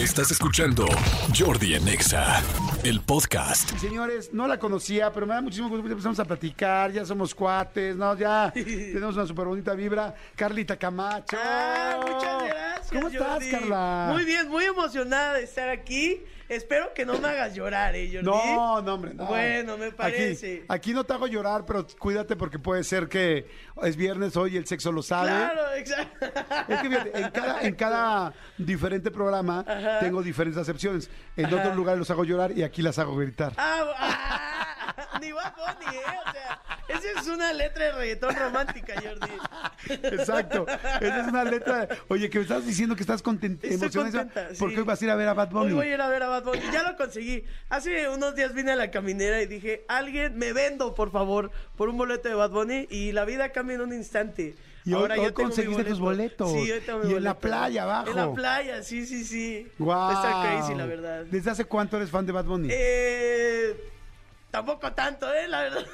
Estás escuchando Jordi en Exa, el podcast. Señores, no la conocía, pero me da muchísimo gusto. Empezamos a platicar, ya somos cuates, ¿no? Ya tenemos una súper bonita vibra. Carlita Camacho. Ah, muchas gracias. ¿Cómo estás, Jordi. Carla? Muy bien, muy emocionada de estar aquí. Espero que no me hagas llorar, ¿eh, Jordi? No, no, hombre, no. Bueno, me parece. Aquí, aquí no te hago llorar, pero cuídate porque puede ser que es viernes hoy y el sexo lo sabe. Claro, exacto. Es que fíjate, en cada, en cada diferente programa tengo diferentes acepciones. En otros lugares los hago llorar y aquí las hago gritar. Ah, ah, ni Bad Bunny, ¿eh? O sea, esa es una letra de reggaetón romántica, Jordi. Exacto. Esa es una letra. de- Oye, que me estás diciendo que estás contenta, Estoy emocionada contenta, porque sí. hoy vas a ir a ver a Bad Bunny. Hoy voy a ir a ver a Bad Bunny. Ya lo conseguí. Hace unos días vine a la caminera y dije, alguien me vendo, por favor, por un boleto de Bad Bunny. Y la vida cambia en un instante. Y hoy- hoy tengo mi conseguiste tus boletos. Sí, hoy tengo mi Y en la boleto. playa, abajo. En la playa, sí, sí, sí. Guau. Está crazy, la verdad. ¿Desde hace cuánto eres fan de Bad Bunny? Eh, tampoco tanto, ¿eh? La verdad.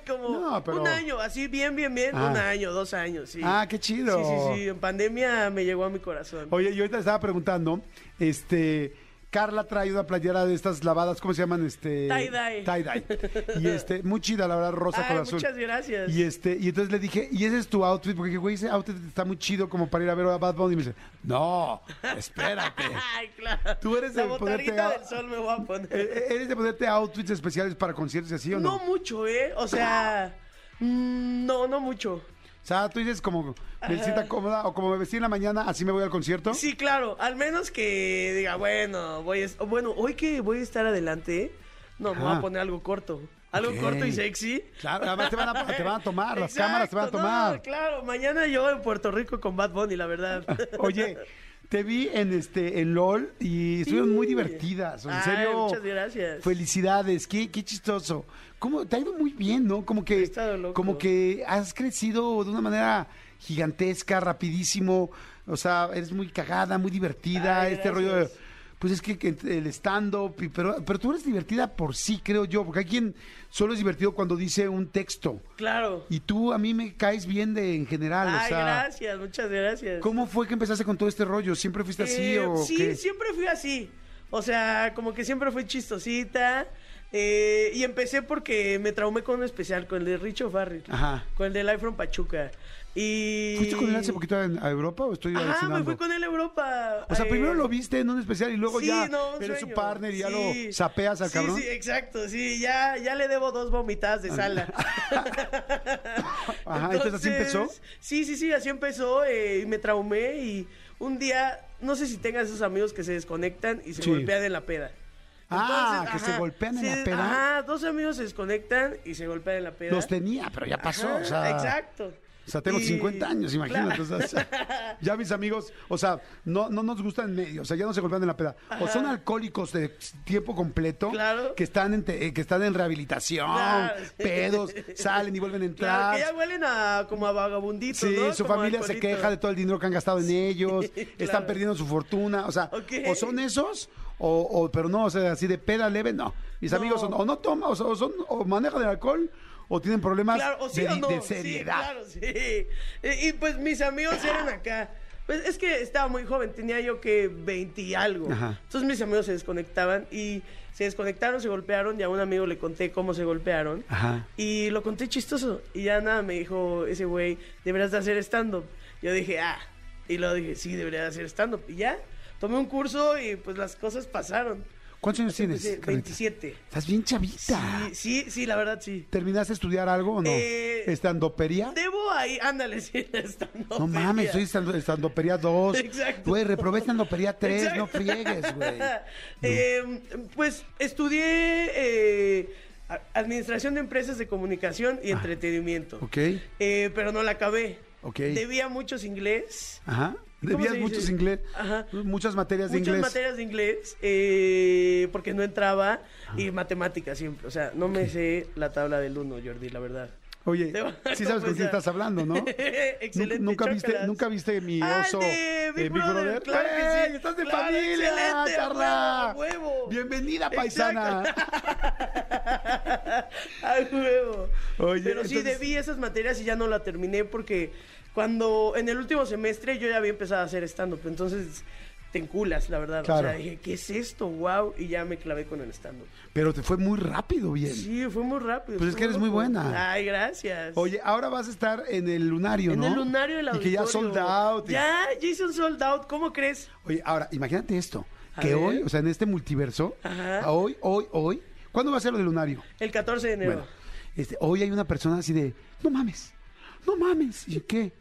Como No, pero- un año, así bien, bien, bien. Ah. Un año, dos años, sí. Ah, qué chido. Sí, sí, sí. En pandemia me llegó a mi corazón. Oye, yo ahorita estaba preguntando, este, Carla trae una playera de estas lavadas, ¿cómo se llaman? Este, Tie-dye. Tie-dye. Y este, muy chida, la verdad, rosa Ay, con azul. muchas gracias. Y este, y entonces le dije, ¿y ese es tu outfit? Porque, güey, ese outfit está muy chido como para ir a ver a Bad Bunny. Y me dice, no, espérate. Ay, claro. Tú eres La de ponerte del sol me voy a poner. Eh, eh, ¿Eres de ponerte outfits especiales para conciertos y así o no? no mucho, ¿eh? O sea, mm, no, no mucho. O sea, tú dices como, me sienta cómoda o como me vestí en la mañana, así me voy al concierto. Sí, claro. Al menos que diga, bueno, voy a, bueno, hoy que voy a estar adelante, no, me voy a poner algo corto. Algo corto y sexy. Claro, además te van a, te van a tomar, las cámaras te van a no, tomar. claro, mañana yo en Puerto Rico con Bad Bunny, la verdad. Oye, te vi en este en LOL y estuvieron muy divertidas. En Ay, serio. muchas gracias. Felicidades, qué, qué chistoso. ¿Cómo te ha ido muy bien, no? Como que como que has crecido de una manera gigantesca, rapidísimo. O sea, eres muy cagada, muy divertida. Ay, este rollo de pues es que, que el stand-up, pero, pero tú eres divertida por sí, creo yo, porque hay quien solo es divertido cuando dice un texto. Claro. Y tú a mí me caes bien de en general, o Ay, sea, gracias, muchas gracias. ¿cómo fue que empezaste con todo este rollo? ¿Siempre fuiste así Eh, o sí, qué? siempre fui así. O sea, como que siempre fui chistosita. Eh, y empecé porque me traumé con un especial, con el de Richo Farrell. Ajá. Con el de Life from Pachuca. Y... ¿Fuiste con él hace poquito a, a Europa o estoy Ajá, me fui con él a Europa. O sea, eh, primero lo viste en un especial y luego sí, ya no, un eres su partner y ya lo sapeas al sí, cabrón. Sí, exacto, sí, ya, ya le debo dos vomitadas de sala. Ajá, entonces así empezó. Sí, sí, sí, así empezó eh, y me traumé y un día, no sé si tengas esos amigos que se desconectan y se Sí. golpean en la peda. Ah, que se golpean en la peda. Ajá, dos amigos se desconectan y se golpean en la peda. Los tenía, pero ya pasó. Ajá, o sea, exacto. O sea, tengo Y- 50 años, imagínate. Claro. o sea, ya mis amigos, o sea, no, no nos gustan en medio, o sea, ya no se golpean en la peda. O son alcohólicos de tiempo completo Claro. que están en te- eh, que están en rehabilitación, Claro. pedos, salen y vuelven a entrar. que ya huelen a como a vagabunditos, Sí, ¿no? su Como familia se queja de todo el dinero que han gastado en ellos, Sí, están perdiendo su fortuna, o sea, o son esos, o, o- pero no, o sea, así de peda leve, no. Mis No. amigos son, o no toman, o, son- o son, o manejan el alcohol, o tienen problemas Claro, o sí de, o no. de Sí, seriedad. claro, sí. Y, y, pues mis amigos eran acá. Pues es que estaba muy joven, tenía yo que 20 y algo. Ajá. Entonces mis amigos se desconectaban y se desconectaron, se golpearon y a un amigo le conté cómo se golpearon. Ajá. Y lo conté chistoso. Y ya nada, me dijo ese güey, deberías de hacer stand-up. Yo dije, ah. Y luego dije, sí, debería de hacer stand-up. Y ya, tomé un curso y pues las cosas pasaron. ¿Cuántos años tienes? Empecé, Carlita? 27. Estás bien chavita. Sí, sí, sí, la verdad sí. ¿Terminaste de estudiar algo o no? Eh, ¿Estandopería? Debo ahí, ándale, sí, stand-up. No mames, soy estando- estandopería 2. Exacto. Güey, reprobé estandopería 3, no friegues, güey. Eh, pues estudié eh, Administración de Empresas de Comunicación y Entretenimiento. Ah, Ok, Eh, pero no la acabé. ok. Debía muchos inglés. Ajá. ¿Cómo Debías muchos inglés, Ajá. muchas materias de Muchas inglés. materias de inglés eh, porque no entraba Ah. y matemáticas siempre. O sea, no me sé la tabla del 1, Jordi, la verdad. Oye, sí sabes con quién estás hablando, ¿no? Excelente. ¿Nunca, viste. ¿Nunca viste mi oso de Big eh, Brother, claro que ¡Ey, sí. ¡Estás de Claro, familia, excelente, a Carla! huevo. Bienvenida, paisana. Ay, huevo. Oye, Pero sí, entonces- debí esas materias y ya no la terminé porque cuando en el último semestre yo ya había empezado a hacer stand-up. Entonces te enculas, la verdad. Claro. O sea, dije, ¿qué es esto? Wow. Y ya me clavé con el stand-up. Pero te fue muy rápido, bien. Sí, fue muy rápido. Pues es que eres muy buena. Ay, gracias. Oye, ahora vas a estar en el lunario, en ¿no? el lunario del Y que ya auditorio. sold out. y- Ya, ya hice un sold out. ¿Cómo crees? Oye, ahora, imagínate esto. A Que ver. hoy, o sea, en este multiverso, Ajá. hoy, hoy, hoy, ¿cuándo va a ser lo del lunario? El 14 de enero. Bueno, este, hoy hay una persona así de, no mames, no mames. ¿Y qué?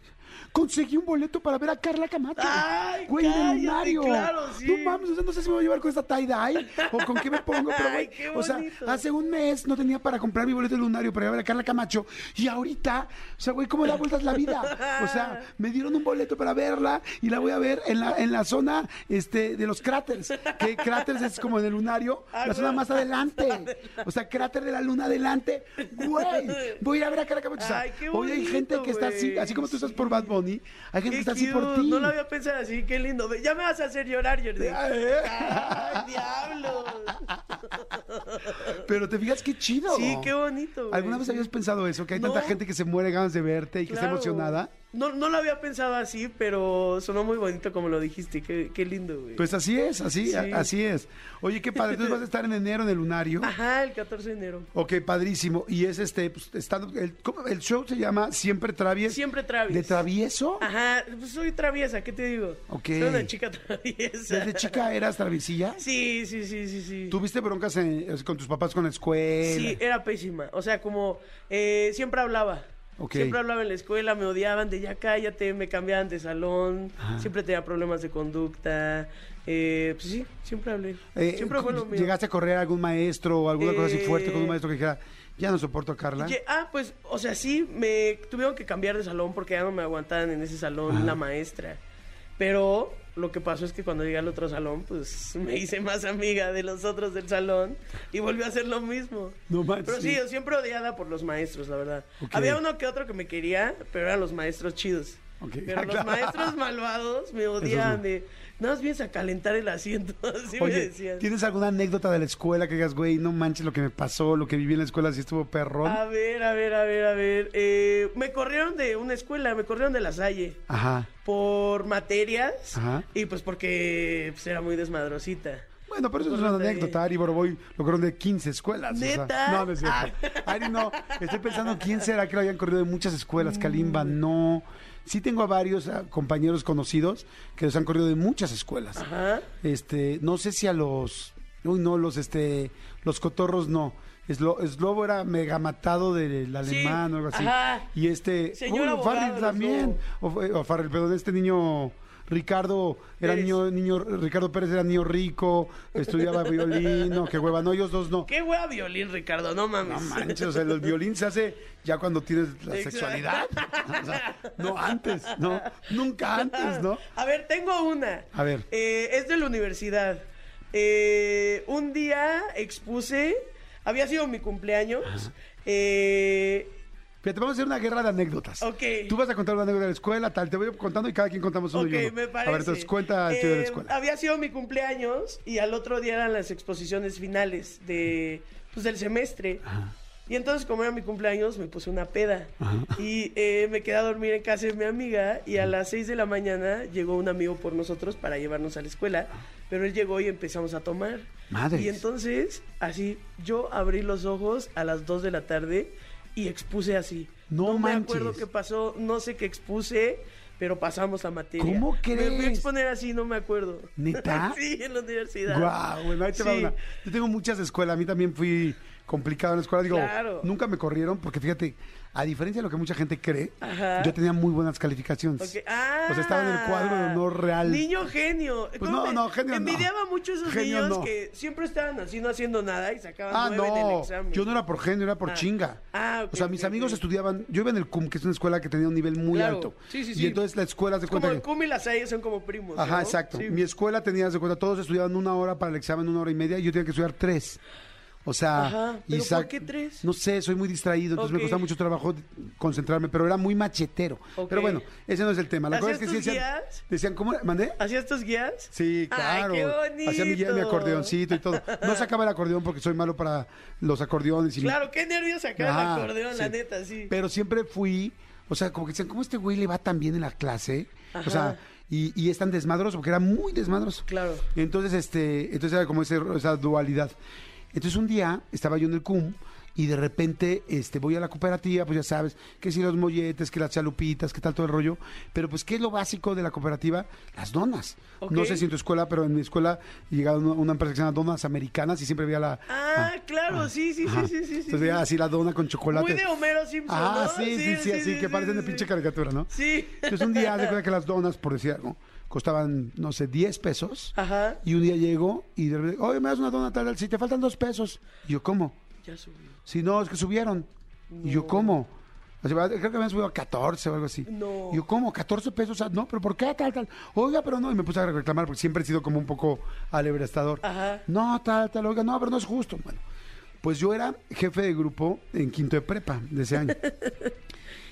Conseguí un boleto para ver a Carla Camacho. Ay, güey, cállate, lunario. claro, sí. No mames, o sea, no sé si me voy a llevar con esta tie-dye o con qué me pongo, pero güey, o sea, hace un mes no tenía para comprar mi boleto del lunario para ir a ver a Carla Camacho y ahorita, o sea, güey, ¿cómo da vueltas la vida? O sea, me dieron un boleto para verla y la voy a ver en la, en la zona este, de los cráteres, que cráteres es como en el lunario, Ah, la zona más adelante. O sea, cráter de la luna adelante. Güey, voy a ir a ver a Carla Camacho. O sea, hoy hay gente que está así, así como tú estás por Bad Bunny, hay gente que Qué está así por cute, ti. No lo había pensado así, qué lindo. Ya me vas a hacer llorar, Jordi. Ay, eh. Diablo. Pero te fijas qué chido. Sí, qué bonito. güey. ¿Alguna vez habías pensado eso? Que hay tanta gente que se muere ganas de verte y que está emocionada. No, no lo había pensado así, pero sonó muy bonito como lo dijiste. Qué, qué lindo, güey. Pues así es, así, Sí. a- así es. Oye, qué padre. Entonces vas a estar en enero en el lunario. Ajá, el 14 de enero. Ok, padrísimo. Y es este, pues, estando, el, ¿cómo? el show se llama Siempre Travies. Siempre Travis. ¿De travieso? Ajá, pues soy traviesa, ¿qué te digo? Ok. Soy una chica traviesa. ¿Desde chica eras traviesilla? Sí, sí, sí, sí, sí. ¿Tuviste broncas en- con tus papás con la escuela? Sí, era pésima. O sea, como eh, siempre hablaba. Siempre hablaba en la escuela, me odiaban de ya cállate, me cambiaban de salón, Ajá. siempre tenía problemas de conducta. Eh, pues sí, siempre hablé. Eh, siempre fue lo mío. ¿Llegaste a correr a algún maestro o alguna cosa así Eh, fuerte con un maestro que dijera, ya no soporto a Carla? Ah, pues, o sea, sí, me tuvieron que cambiar de salón porque ya no me aguantaban en ese salón Ajá. la maestra. Pero lo que pasó es que cuando llegué al otro salón, pues me hice más amiga de los otros del salón y volvió a hacer lo mismo. No manches. Pero sí, yo siempre odiada por los maestros, la verdad. Había uno que otro que me quería, pero eran los maestros chidos. Pero Ah, los maestros malvados me odiaban no. de, nada más vienes a calentar el asiento, así me decían. ¿tienes alguna anécdota de la escuela que digas, güey, no manches lo que me pasó, lo que viví en la escuela, si estuvo perrón? A ver, a ver, a ver, a ver. Eh, me corrieron de una escuela, me corrieron de la Salle Ajá. por materias Ajá. y pues porque pues, era muy desmadrosita. Bueno, pero eso es una anécdota. Ari Boroboy lo corrieron de 15 escuelas. o sea, ¿Neta? no, no es cierto. Ari, no. Estoy pensando quién será que lo hayan corrido de muchas escuelas. Kalimba, no. Sí tengo a varios compañeros conocidos que los han corrido de muchas escuelas. Ajá. Este, no sé si a los... Uy, no, los, este, los cotorros no. Eslo, Slobo era mega matado del Sí, alemán o algo así. ajá. Y este... Uy, Farrell también. O, o Farrell, perdón, este niño... Ricardo era Pérez. niño, niño, Ricardo Pérez era niño rico, estudiaba violín, no, qué hueva, no, ellos dos no. Qué hueá violín, Ricardo, no mames. No manches, o sea, el violín se hace ya cuando tienes la Exacto. sexualidad. O sea, no antes, no, nunca antes, ¿no? A ver, tengo una. A ver. Eh, es de la universidad. Eh, un día expuse, había sido mi cumpleaños. Eh, Fíjate, vamos a hacer una guerra de anécdotas. Ok. Tú vas a contar una anécdota de la escuela, tal, te voy contando y cada quien contamos uno ok, y uno. me parece. A ver, entonces cuenta el tuyo de la Eh, escuela. Había sido mi cumpleaños y al otro día eran las exposiciones finales de, pues, del semestre. Y entonces, como era mi cumpleaños, me puse una peda. Y eh, me quedé a dormir en casa de mi amiga. Y a las 6 de la mañana llegó un amigo por nosotros para llevarnos a la escuela. Pero él llegó y empezamos a tomar. Madres. Y entonces, así, yo abrí los ojos a las 2 de la tarde y expuse así. No me manches. acuerdo qué pasó, no sé qué expuse, pero pasamos la materia. ¿Cómo Me fui a crees? exponer así, no me acuerdo. ¿Neta? sí, en la universidad. Guau, bueno, ahí te va Sí. una. Yo tengo muchas escuelas, a mí también fui complicado en la escuela. Digo, Claro. nunca me corrieron porque fíjate, a diferencia de lo que mucha gente cree, Ajá. yo tenía muy buenas calificaciones. Ok, Ah, O sea, estaba en el cuadro de honor real. Niño genio. Pues ¿Cómo no, no, genio no. Envidiaba mucho a esos Genio niños no. que siempre estaban así, no haciendo nada y sacaban Ah, nueve en el no, examen. yo no era por genio, era por Ah. chinga. Ah, ok, o sea, mis ok, amigos estudiaban, yo iba en el CUM, que es una escuela que tenía un nivel muy Claro. alto. Sí, sí, Y sí. entonces la escuela se Como cuenta el que... Cum y las Salle son como primos. Ajá, ¿no? exacto. Sí. Mi escuela tenía, de cuenta, todos estudiaban una hora para el examen, una hora y media, y yo tenía que estudiar tres. O sea, Ajá, ¿pero sa- por qué tres? No sé, soy muy distraído, entonces me costaba mucho trabajo concentrarme, pero era muy machetero. Pero bueno, ese no es el tema. La cosa es que ¿Hacías sí decían, guías? decían, ¿cómo? ¿Mandé? ¿Hacías tus guías? Sí, Ay, claro. Hacía mi, guía- mi acordeoncito y todo. No sacaba el acordeón porque soy malo para los acordeones. Y Claro, qué nervios sacar el acordeón, la neta, sí. Pero siempre fui, o sea, como que decían, ¿cómo este güey le va tan bien en la clase? O sea, y, y es tan desmadroso, porque era muy desmadroso. Claro. Entonces, este, entonces era como ese- esa dualidad. Entonces un día estaba yo en el CUM y de repente este, voy a la cooperativa, pues ya sabes, que si los molletes, que las chalupitas, que tal todo el rollo. Pero pues, ¿qué es lo básico de la cooperativa? Las donas. No sé si en tu escuela, pero en mi escuela llegaba una, empresa que se llama Donas Americanas y siempre veía la... Ah, claro, sí, sí, sí, sí, sí. sí, Entonces veía así la dona con chocolate. Muy de Homero Simpson, Ah, ¿no? sí, sí, sí, así, que parecen de pinche caricatura, ¿no? Sí. Entonces un día, de cuenta que las donas, por decir algo, costaban, no sé, 10 pesos. Ajá. Y un día llego y de repente, oye, me das una dona tal, tal, si te faltan dos pesos. Y yo, ¿cómo? Ya subió. Si no, es que subieron. Y yo, ¿cómo? O sea, creo que habían subido a 14 o algo así. No. Y yo, ¿cómo? ¿14 pesos? Ah, No, pero ¿por qué tal, tal? Oiga, pero no. Y me puse a reclamar porque siempre he sido como un poco alebrestador. Ajá. No, tal, tal. Oiga, no, pero no es justo. Bueno, pues yo era jefe de grupo en quinto de prepa de ese año.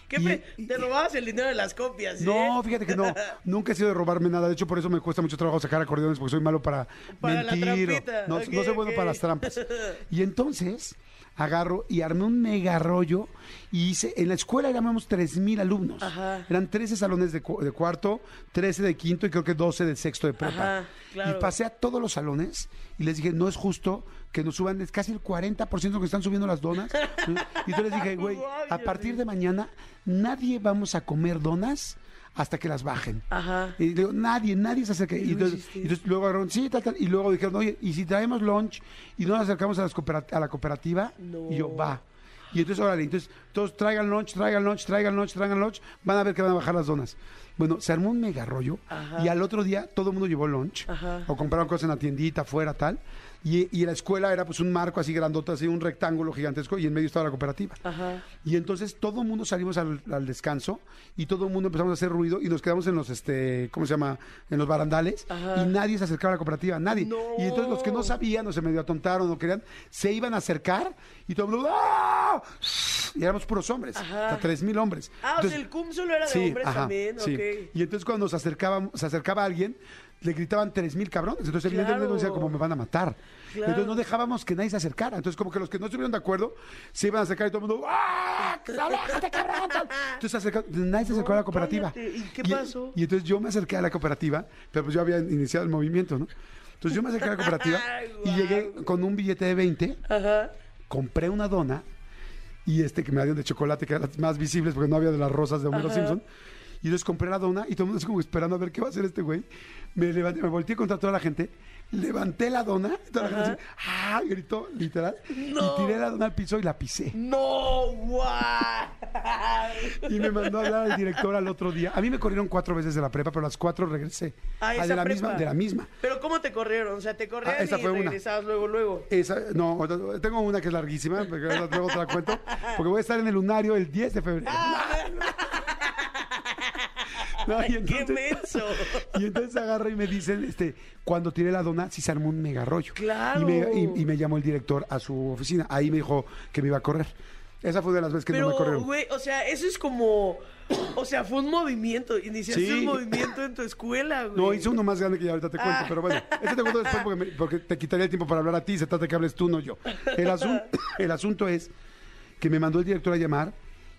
¿Qué Y- y- Te robabas el dinero de las copias, ¿eh? No, fíjate que no. Nunca he sido de robarme nada. De hecho, por eso me cuesta mucho trabajo sacar acordeones porque soy malo para, Para la mentir. o- no, Ok, no soy bueno para las trampas. Y entonces agarro y armé un mega rollo y hice, en la escuela éramos 3.000 alumnos. Ajá. Eran 13 salones de, cu- de cuarto, 13 de quinto y creo que 12 de sexto de prepa. Ajá, claro. Y pasé a todos los salones y les dije, no es justo que nos suban, es casi el 40% que están subiendo las donas. y entonces les dije, güey, a partir de mañana nadie vamos a comer donas hasta que las bajen. Ajá. Y digo, nadie, nadie se acerca. Y entonces, entonces luego agarraron, sí, tal, tal. Y luego dijeron, oye, ¿y si traemos lunch y no nos acercamos a, las a la cooperativa? No. Y yo, va. Y entonces, órale, entonces todos traigan lunch, traigan lunch, traigan lunch, traigan lunch. Van a ver que van a bajar las donas. Bueno, se armó un mega rollo. Ajá. Y al otro día todo el mundo llevó lunch. Ajá. O compraron cosas en la tiendita, afuera, tal. Y, y la escuela era pues un marco así grandote, así un rectángulo gigantesco. Y en medio estaba la cooperativa. Ajá. Y entonces todo el mundo salimos al, al descanso y todo el mundo empezamos a hacer ruido y nos quedamos en los, este, ¿cómo se llama? En los barandales Ajá. y nadie se acercaba a la cooperativa, nadie. No. Y entonces los que no sabían o se medio atontaron o querían, se iban a acercar y todo el mundo, ¡ah! Y éramos puros hombres, o sea, tres mil hombres. Ah, o Entonces- sea, el cum solo era de Sí, hombres ajá, también, sí. Y entonces cuando se acercaba, se acercaba alguien, le gritaban tres mil cabrones. Entonces evidentemente Claro. uno decía como me van a matar. Claro. Entonces no dejábamos que nadie se acercara. Entonces como que los que no estuvieron de acuerdo se iban a acercar y todo el mundo ¡Ah! ¡Aléjate, cabrón! Entonces se acercó- nadie se acercó a la No, cooperativa. cállate. ¿Y qué pasó? Y, entonces yo me acerqué a la cooperativa, pero pues yo había iniciado el movimiento, ¿no? Entonces yo me acerqué a la cooperativa y llegué con un billete de 20 Ajá. compré una dona y este que me dieron de chocolate, que eran las más visibles porque no había de las rosas de Homero Ajá. Simpson. Y entonces compré la dona y todo el mundo así como esperando a ver qué va a hacer este güey. Me levanté, me volteé contra toda la gente, levanté la dona, y toda la gente así, ¡ah! gritó, literal. No. Y tiré la dona al piso y la pisé. No, guau. Y me mandó a hablar al director al otro día. A mí me corrieron cuatro veces de la prepa, pero a las cuatro regresé. Ah, Ah, esa de la prepa. misma, de la misma. Pero ¿cómo te corrieron? O sea, te corrieron Ah, esa y fue una. regresabas luego, luego. Esa, no, tengo una que es larguísima, porque luego te la cuento, porque voy a estar en el lunario el 10 de febrero. No, y ¡Qué entonces- menso! Y entonces agarra y me dicen, este, cuando tiré la dona, sí se armó un mega rollo. Claro. Y me, y- y me llamó el director a su oficina. Ahí me dijo que me iba a correr. Esa fue de las veces que no me corrieron. güey, o sea, eso es como... O sea, fue un movimiento. Iniciaste Sí. un movimiento en tu escuela, güey. No, hice uno más grande que ya ahorita te cuento, Ah. pero bueno, este te cuento después porque, me- porque te quitaría el tiempo para hablar a ti, se trata de que hables tú, no yo. El, asun- el asunto es que me mandó el director a llamar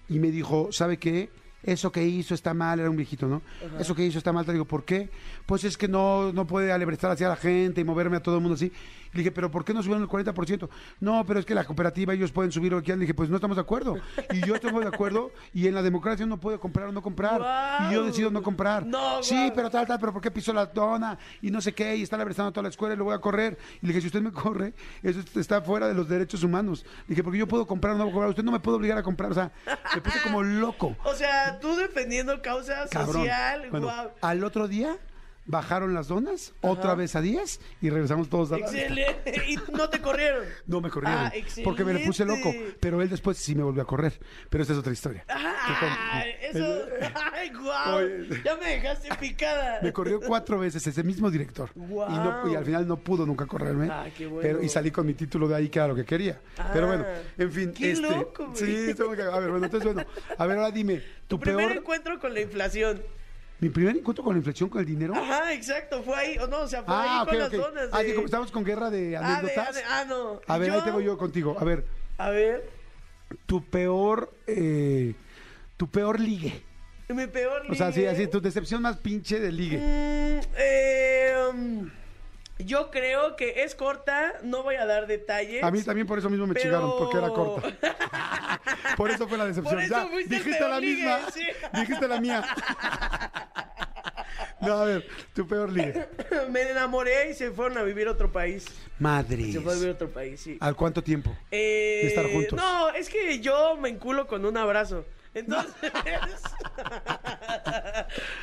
y me dijo, ¿sabe qué? Eso que hizo está mal, era un viejito, ¿no? Eso que hizo está mal, te digo, ¿por qué? Pues es que no, no puede alebrestar hacia la gente y moverme a todo el mundo así. Le dije, ¿pero por qué no subieron el 40%? No, pero es que la cooperativa ellos pueden subir lo que quieran. Le dije, pues no estamos de acuerdo. Y yo estoy de acuerdo y en la democracia uno puede comprar o no comprar. Y yo decido no comprar. No, sí, pero tal, tal, pero ¿por qué pisó la dona? Y no sé qué, y está alebresando toda la escuela y lo voy a correr. Y le dije, si usted me corre, eso está fuera de los derechos humanos. Le dije, porque yo puedo comprar o no puedo comprar, usted no me puede obligar a comprar. O sea, me puse como loco. O sea, tú defendiendo causa Cabrón. social, Bueno, al otro día bajaron las donas, otra vez a 10 y regresamos todos a la Excelente. Y no te corrieron. No me corrieron, Ah, porque me le puse loco, pero él después sí me volvió a correr. Pero esta es otra historia. Ah, eso. Ay, guau. Oye. Ya me dejaste picada. Me corrió cuatro veces ese mismo director. Guau. Y, no- y al final no pudo nunca correrme. Ah, qué bueno. pero, y salí con mi título de ahí, que era lo que quería. Ah, pero bueno, en fin. qué este, loco. Sí, muy cagado. A ver, bueno, entonces, bueno. A ver, ahora dime, tu, Tu primer peor. encuentro con la inflación. Mi primer encuentro con la inflexión con el dinero. Ajá, exacto. Fue ahí. O no, o sea, fue ah, ahí ok, con las donas. Ah, de- que como estamos con guerra de Ah, anécdotas. de- ah, no. A ver, Yo- ahí te voy yo contigo. A ver, A ver. tu peor. eh, tu peor ligue. Mi peor ligue. O sea, sí, así, tu decepción más pinche de ligue. Mm, eh, um, yo creo que es corta, no voy a dar detalles. A mí también por eso mismo me pero- chingaron, porque era corta. Por eso fue la decepción. Por eso ya, fuiste el dijiste la ligue, misma. sí. Dijiste la mía. No, a ver, tu peor ligue. Me enamoré y se fueron a vivir a otro país. Madre. Se fue a vivir a otro país, sí. ¿Al cuánto tiempo? Eh, de estar juntos. No, es que yo me enculo con un abrazo. Entonces,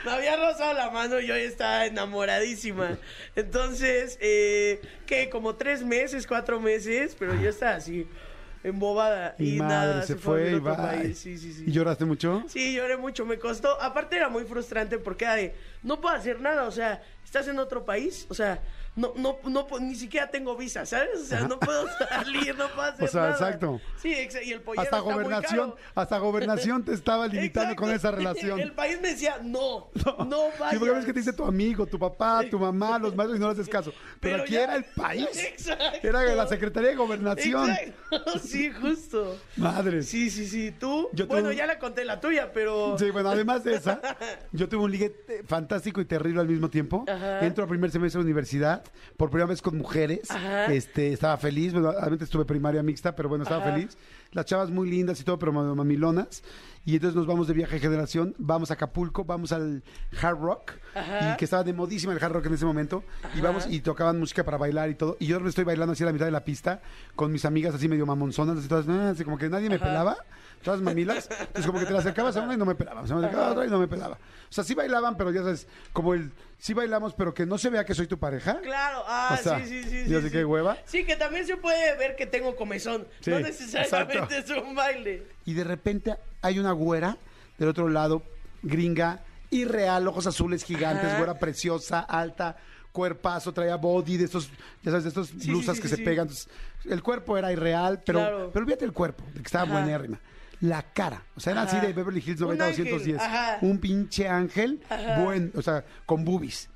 me había rozado la mano y yo ya estaba enamoradísima. Entonces, eh, que como tres meses, cuatro meses, pero yo estaba así, embobada. Y, Y, madre, nada, se, a fue y va. Sí, sí, sí. ¿Y lloraste mucho? Sí, lloré mucho, me costó. Aparte era muy frustrante porque era de, no puedo hacer nada, o sea, estás en otro país, o sea, no, no, no, ni siquiera tengo visa, ¿sabes? O sea, no puedo salir, no puedo hacer O sea, nada. exacto. Sí, exa- y el pollero Hasta está muy gobernación, caro. hasta gobernación te estaba limitando Exacto. con esa relación. El país me decía, no, no, vayas. Sí, porque ves que te dice tu amigo, tu papá, tu mamá, los maestros y no le haces caso. Pero, Pero aquí ya- era el país. Exacto. Era la Secretaría de Gobernación. Exacto. Sí, justo. Madre. Sí, sí, sí. Tú, Yo bueno, tuve- ya la conté la tuya, pero... Sí, bueno, además de esa, yo tuve un ligue fantástico y terrible al mismo tiempo. Ajá. Entro al primer semestre de universidad, por primera vez con mujeres. Ajá. Este, estaba feliz, bueno, obviamente estuve primaria mixta, pero bueno, estaba Ajá. feliz. Las chavas muy lindas y todo, pero ma- mamilonas. Y entonces nos vamos de viaje de generación, vamos a Acapulco, vamos al Hard Rock, Ajá. y que estaba de modísima el Hard Rock en ese momento. Y vamos y tocaban música para bailar y todo. Y yo me estoy bailando así a la mitad de la pista con mis amigas así medio mamonzonas, así todas, ah, así como que nadie me pelaba, todas mamilas. Entonces como que te la acercabas a una y no me pelaban, se me acercaba a otra y no me pelaba. O sea, sí bailaban, pero ya sabes, como el, sí bailamos, pero que no se vea que soy tu pareja. Claro, ah, O sea, sí, sí, sí. yo sí, sé sí. qué hueva. Sí, que también se puede ver que tengo comezón. Sí, no necesariamente es un baile. Y de repente hay una güera del otro lado, gringa, irreal, ojos azules gigantes, Ajá. güera preciosa, alta, cuerpazo, traía body de estos, ya sabes, de estos sí, blusas sí, que sí, se sí. pegan. Entonces, el cuerpo era irreal, pero, Claro. pero olvídate el cuerpo, de que estaba buenérrima. La cara, o sea, era Ajá. así de Beverly Hills Un 90 ángel, 210. ajá. Un pinche ángel, Ajá. buen, o sea, con boobies.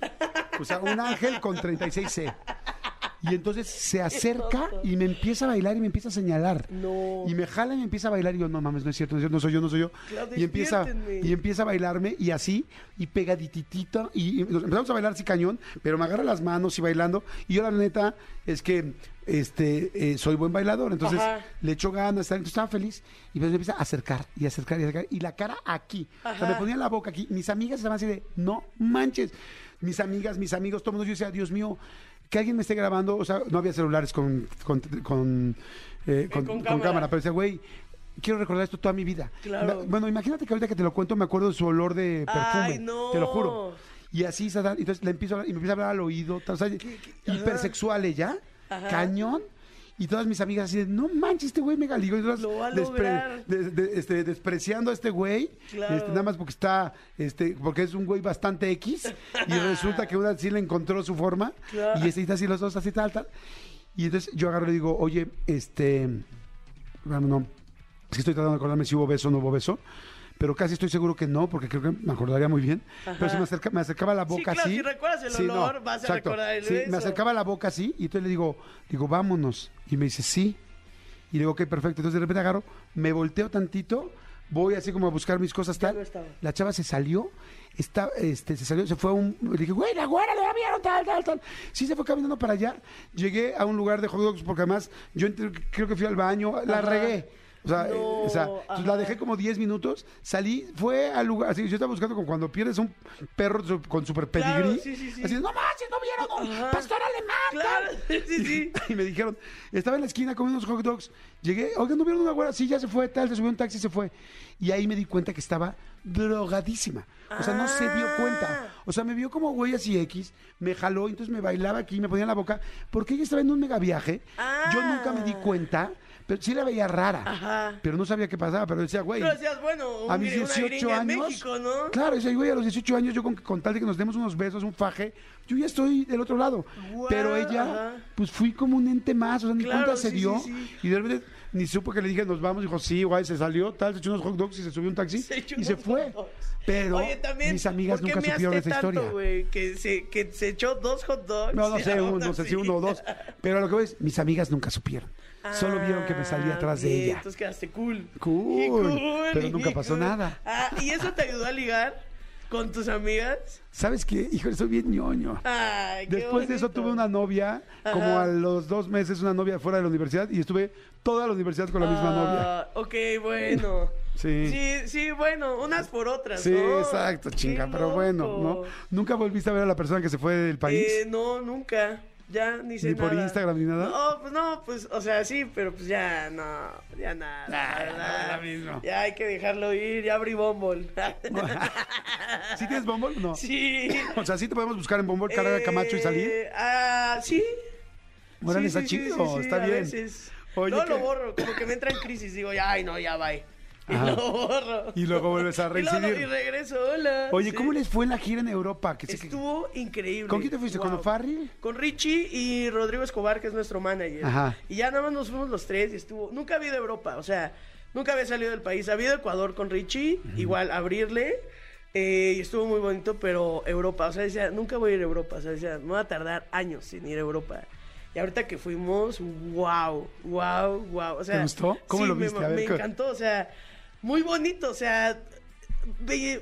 O sea, un ángel con 36C. Y entonces se acerca y me empieza a bailar y me empieza a señalar. No. Y me jala y me empieza a bailar y yo, no mames, no es cierto, no es cierto, no soy yo, no soy yo. Claro, y empieza y empieza a bailarme y así, y pegadititito, y, y nos empezamos a bailar así cañón, pero me agarra las manos y bailando. Y yo la neta es que este eh, soy buen bailador, entonces Ajá. le echo ganas, entonces estaba feliz. Y pues me empieza a acercar y acercar y acercar. Y la cara aquí. O sea, me ponía la boca aquí. Mis amigas estaban así de, no manches. Mis amigas, mis amigos, todo el mundo, yo decía, Dios mío, que alguien me esté grabando. O sea, no había celulares con, con, con, eh, con- con cámara. cámara, pero decía, güey, quiero recordar esto toda mi vida. Claro. Bueno, imagínate que ahorita que te lo cuento me acuerdo de su olor de perfume. Ay, no. Te lo juro. Y así, entonces le empiezo a hablar, y me empieza a hablar al oído, tal, o sea, hipersexual ella, Ajá. cañón. Y todas mis amigas así de, no manches, este güey me galigó. Y todas Lo va a lograr. de- de- este, despreciando a este güey, Claro. este, nada más porque está, este, porque es un güey bastante X, y resulta que una sí le encontró su forma, Claro. y este, está así los dos, así tal, tal. Y entonces yo agarro y le digo, oye, este, bueno, no, es que estoy tratando de acordarme si hubo beso o no hubo beso, pero casi estoy seguro que no, porque creo que me acordaría muy bien. Pero si me, acerca- me acercaba la boca claro, así. si recuerdas el olor, vas a recordar el sí, beso. me acercaba la boca así, y entonces le digo, digo, vámonos. Y me dice, sí. Y le digo, ok, perfecto. Entonces de repente agarro, me volteo tantito, voy así como a buscar mis cosas tal. no. La chava se salió, está, este, se salió, se fue a un. Le dije, güey, la güera, la vieron, tal, tal, tal. Sí, se fue caminando para allá. Llegué a un lugar de hot dogs, porque además yo creo que fui al baño, la Ajá. regué. O sea, No, eh, o sea la dejé como 10 minutos, salí, fue al lugar, así, yo estaba buscando como cuando pierdes un perro su- con super Claro, pedigrí. sí, sí, sí. Así, no manches, no vieron un pastor alemán. Claro, tal". sí, sí. Y me dijeron, estaba en la esquina comiendo unos hot dogs. Llegué, oigan, ¿no vieron una güera? Sí, ya se fue, tal, se subió un taxi y se fue. Y ahí me di cuenta que estaba drogadísima. O sea, no se dio Ah. cuenta. O sea, me vio como güey así X, me jaló, entonces me bailaba aquí, me ponía en la boca, porque ella estaba en un mega viaje. Yo nunca me di Ah. cuenta, pero sí la veía rara. Ajá. Pero no sabía qué pasaba, pero decía, güey. Pero decías, bueno, un A mis gri- una 18 gringa en años. México, ¿no? Claro, ese güey a los 18 años, yo con, con tal de que nos demos unos besos, un faje, yo ya estoy del otro lado. Pero ella, ajá. pues fui como un ente más, o sea, ni Claro, cuenta se sí, dio. sí, sí. Y de repente ni supo que le dije, nos vamos, dijo, sí, guay, se salió, tal, se echó unos hot dogs y se subió un taxi Se y se fue. dogs. Pero Oye, también, mis amigas ¿por qué nunca supieron tanto, historia. que se, que se echó dos hot dogs. No, no sé, aún un- no sé si uno o dos. Pero a lo que voy es, mis amigas nunca supieron. Solo vieron que me salí Ah, atrás de ella. Entonces quedaste cool. Cool, Y pero nunca pasó nada. Ah, ¿y eso te ayudó a ligar con tus amigas? ¿Sabes qué? Híjole, soy bien ñoño. Ay, qué Después de eso tuve una novia, como a los dos meses, una novia fuera de la universidad y estuve toda la universidad con la misma novia. Ah, Ok, bueno. Sí. Sí, sí, bueno, unas por otras, Sí, ¿no? exacto, chinga, pero bueno, ¿no? ¿Nunca volviste a ver a la persona que se fue del país? Eh, no, nunca. Ya ni sé ¿Ni por nada. Instagram ni nada? No, pues no, pues, o sea, sí, pero pues ya no, ya nada. Ah, la verdad. lo mismo. Ya hay que dejarlo ir, ya abrí Bumble. ¿Sí tienes Bumble? No. sí. O sea, ¿sí te podemos buscar en Bumble, Carrera Camacho y salir? Eh, Ah, sí. Órale, Sí, está sí, chido, sí, está bien. veces. Oye, no ¿qué? lo borro, como que me entra en crisis, digo, ya, ay, no, ya va. Y Ajá. lo borro. Y luego vuelves a Y luego- reincidir. Y regreso, hola. Oye, Sí. ¿cómo les fue la gira en Europa? Que Estuvo increíble. ¿Con quién te fuiste? ¿Con Wow. O'Farrill? Con Richie y Rodrigo Escobar, que es nuestro manager. Ajá. Y ya nada más nos fuimos los tres y estuvo. Nunca había ido a Europa, o sea, nunca había salido del país. Había ido a Ecuador con Richie, igual abrirle. eh, y estuvo muy bonito, pero Europa, o sea, decía, nunca voy a ir a Europa. O sea, decía, me va a tardar años sin ir a Europa. Y ahorita que fuimos, wow, wow, wow. O sea, ¿Te gustó? ¿Cómo sí, lo me- viste? A ver, me ¿qué- encantó, o sea, muy bonito, o sea,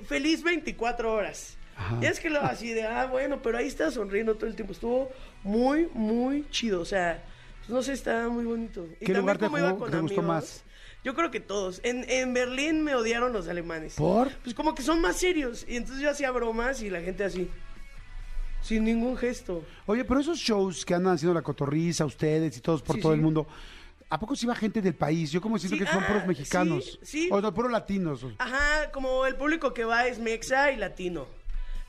feliz 24 horas. Ajá. Y es que lo así de, ah, bueno, pero ahí está sonriendo todo el tiempo. Estuvo muy, muy chido. O sea, pues, no sé, está muy bonito. Y ¿Qué también lugar te jugó- con te gustó más? Yo creo que todos. En, en Berlín me odiaron los alemanes. ¿Por? Pues como que son más serios. Y entonces yo hacía bromas y la gente así. Sin ningún gesto. Oye, pero esos shows que andan haciendo la cotorriza, ustedes y todos por Sí, todo sí. el mundo, ¿a poco sí va gente del país? Yo como siento Sí, que son ah, puros mexicanos. sí, sí. O no, puros latinos. Ajá, como el público que va es mexa y latino.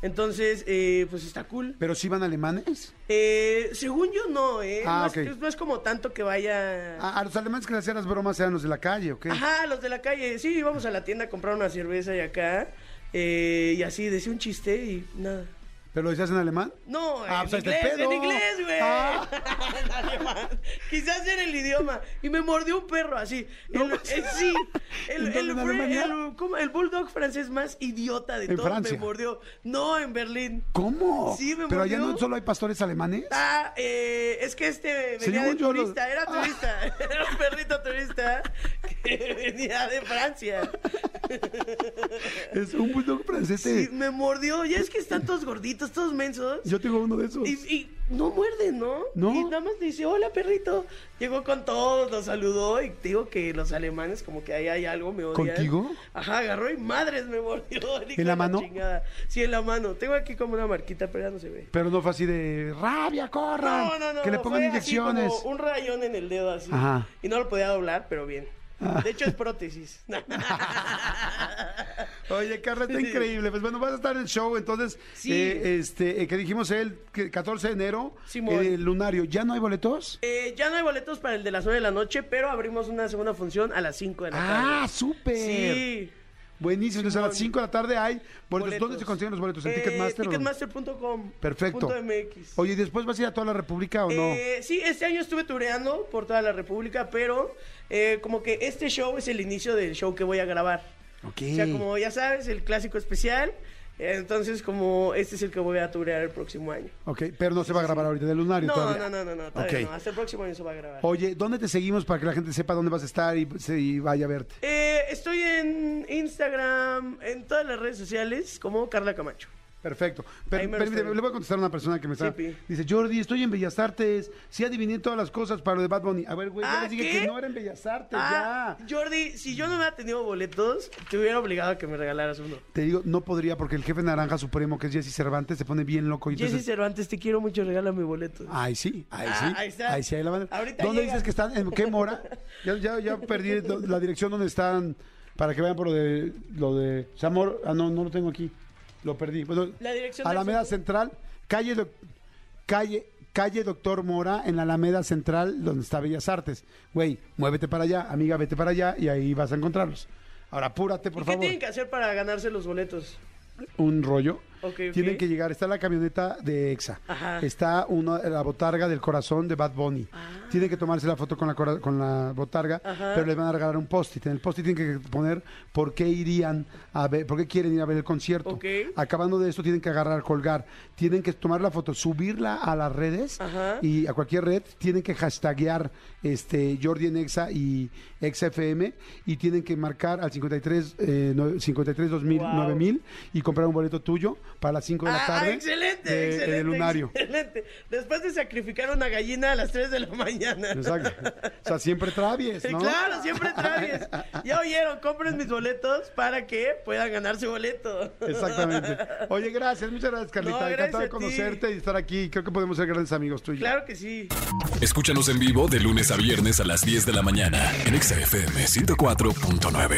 Entonces, eh, pues está cool. ¿Pero sí van alemanes? Eh, según yo no, ¿eh? Ah, no, es, ok. no es como tanto que vaya... Ah, a los alemanes que le hacían las bromas eran los de la calle, ¿o qué? Ajá, los de la calle. Sí, íbamos a la tienda a comprar una cerveza y acá. eh, y así, decía un chiste y nada. ¿Pero lo decías en alemán? No, Ah, en pues inglés, en inglés, güey. Ah. En alemán. Quizás en el idioma. Y me mordió un perro así. No, El, pues. eh, sí. El, ¿En dónde, el, ¿cómo? el bulldog francés más idiota de En todos Francia. me mordió. No, en Berlín. ¿Cómo? Sí, me ¿Pero allá mordió. no solo hay pastores alemanes? Ah, eh, es que este venía Según de los- turista, era Ah. turista, era un perrito turista que venía de Francia. Es un bulldog francés. Sí, me mordió, ya es que están todos gorditos, todos mensos. Yo tengo uno de esos. Y, y no muerden, ¿no? No. Y nada más dice, hola perrito. Llegó con todos, los saludó y te digo que los alemanes como que ahí hay algo, me odian. ¿Contigo? Ajá, agarró y madres me mordió. ¿En la de mano? chingada. Sí, en la mano. Tengo aquí como una marquita, pero ya no se ve. Pero no fue así de rabia, corran. No, no, no. que le pongan fue así inyecciones. como un rayón en el dedo así. Ajá. Y no lo podía doblar, pero bien. Ah. De hecho, es prótesis. Oye, Carla, está increíble. Pues bueno, vas a estar en el show, entonces, Sí. eh, este, eh, que dijimos el que 14 de enero, Simón. eh, Lunario. ¿Ya no hay boletos? Eh, ya no hay boletos para el de las 9 de la noche, pero abrimos una segunda función a las 5 de la tarde. Ah, súper. Sí. Buenísimo. Entonces a las Simón. 5 de la tarde hay boletos. Boletos. ¿Dónde se consiguen los boletos? ¿En Eh, Ticketmaster? Ticketmaster.com. Perfecto. MX. Oye, ¿y después vas a ir a toda la República o no? Eh, sí, este año estuve tureando por toda la República, pero eh, como que este show es el inicio del show que voy a grabar. ok. O sea, como ya sabes, el clásico especial. Entonces, como este es el que voy a turear el próximo año. Ok, pero no se va a grabar ahorita de Lunario No, todavía. no, no, no, no, todavía Ok. no. Hasta el próximo año se va a grabar. Oye, ¿dónde te seguimos para que la gente sepa dónde vas a estar y, y vaya a verte? Eh, estoy en Instagram, en todas las redes sociales, como Carla Camacho. Perfecto. Per- Ahí permíteme, le voy a contestar a una persona que me está. Sí. Dice, Jordi, estoy en Bellas Artes. Sí adiviné todas las cosas para lo de Bad Bunny. A ver, güey, ya Ah, les dije ¿qué? que no era en Bellas Artes, Ah, ya. Jordi, si yo no hubiera tenido boletos, te hubiera obligado a que me regalaras uno. Te digo, no podría porque el jefe naranja supremo, que es Jesse Cervantes, se pone bien loco. Y Jesse entonces, Cervantes, te quiero mucho, regálame boletos. Ay, sí, ahí Ah, sí. ahí está. Ahí sí, ahí la van. Ahorita ¿Dónde llega. dices que están? ¿En qué mora? Ya, ya, ya perdí la dirección donde están para que vean por lo de lo de Zamor. Ah, no, no lo tengo aquí. Lo perdí. Bueno, La dirección Alameda. Central, calle, calle, calle Doctor Mora, en la Alameda Central, donde está Bellas Artes. Güey, muévete para allá, amiga, vete para allá y ahí vas a encontrarlos. Ahora, apúrate, por ¿Y qué favor. tienen que hacer para ganarse los boletos? Un rollo. Tienen que llegar. Está la camioneta de EXA. Ajá. Está una, la botarga del corazón de Bad Bunny. Tienen que tomarse la foto con la, con la botarga, Ah. Ajá. pero les van a regalar un post-it. En el post-it tienen que poner por qué irían a ver, por qué quieren ir a ver el concierto. Acabando de esto, tienen que agarrar, colgar. Tienen que tomar la foto, subirla a las redes Ajá. y a cualquier red. Tienen que hashtaguear este, Jordi en Exa y ExaFM y tienen que marcar al 53, eh, no- 53 2000, Wow. 9000 y comprar un boleto tuyo para las 5 de la Ah, tarde. excelente, de- excelente. de Lunario. Excelente. Después de sacrificar una gallina a las 3 de la mañana. Exacto. O sea, siempre travies, Sí, ¿no? Claro, siempre traes. Ya oyeron, compren mis boletos para que puedan ganar su boleto. Exactamente. Oye, gracias, muchas gracias, Carlita. No, gracias Encantado de conocerte y estar aquí. Creo que podemos ser grandes amigos tuyos. Claro que sí. Escúchanos en vivo de lunes a viernes a las 10 de la mañana en Exa FM 104.9.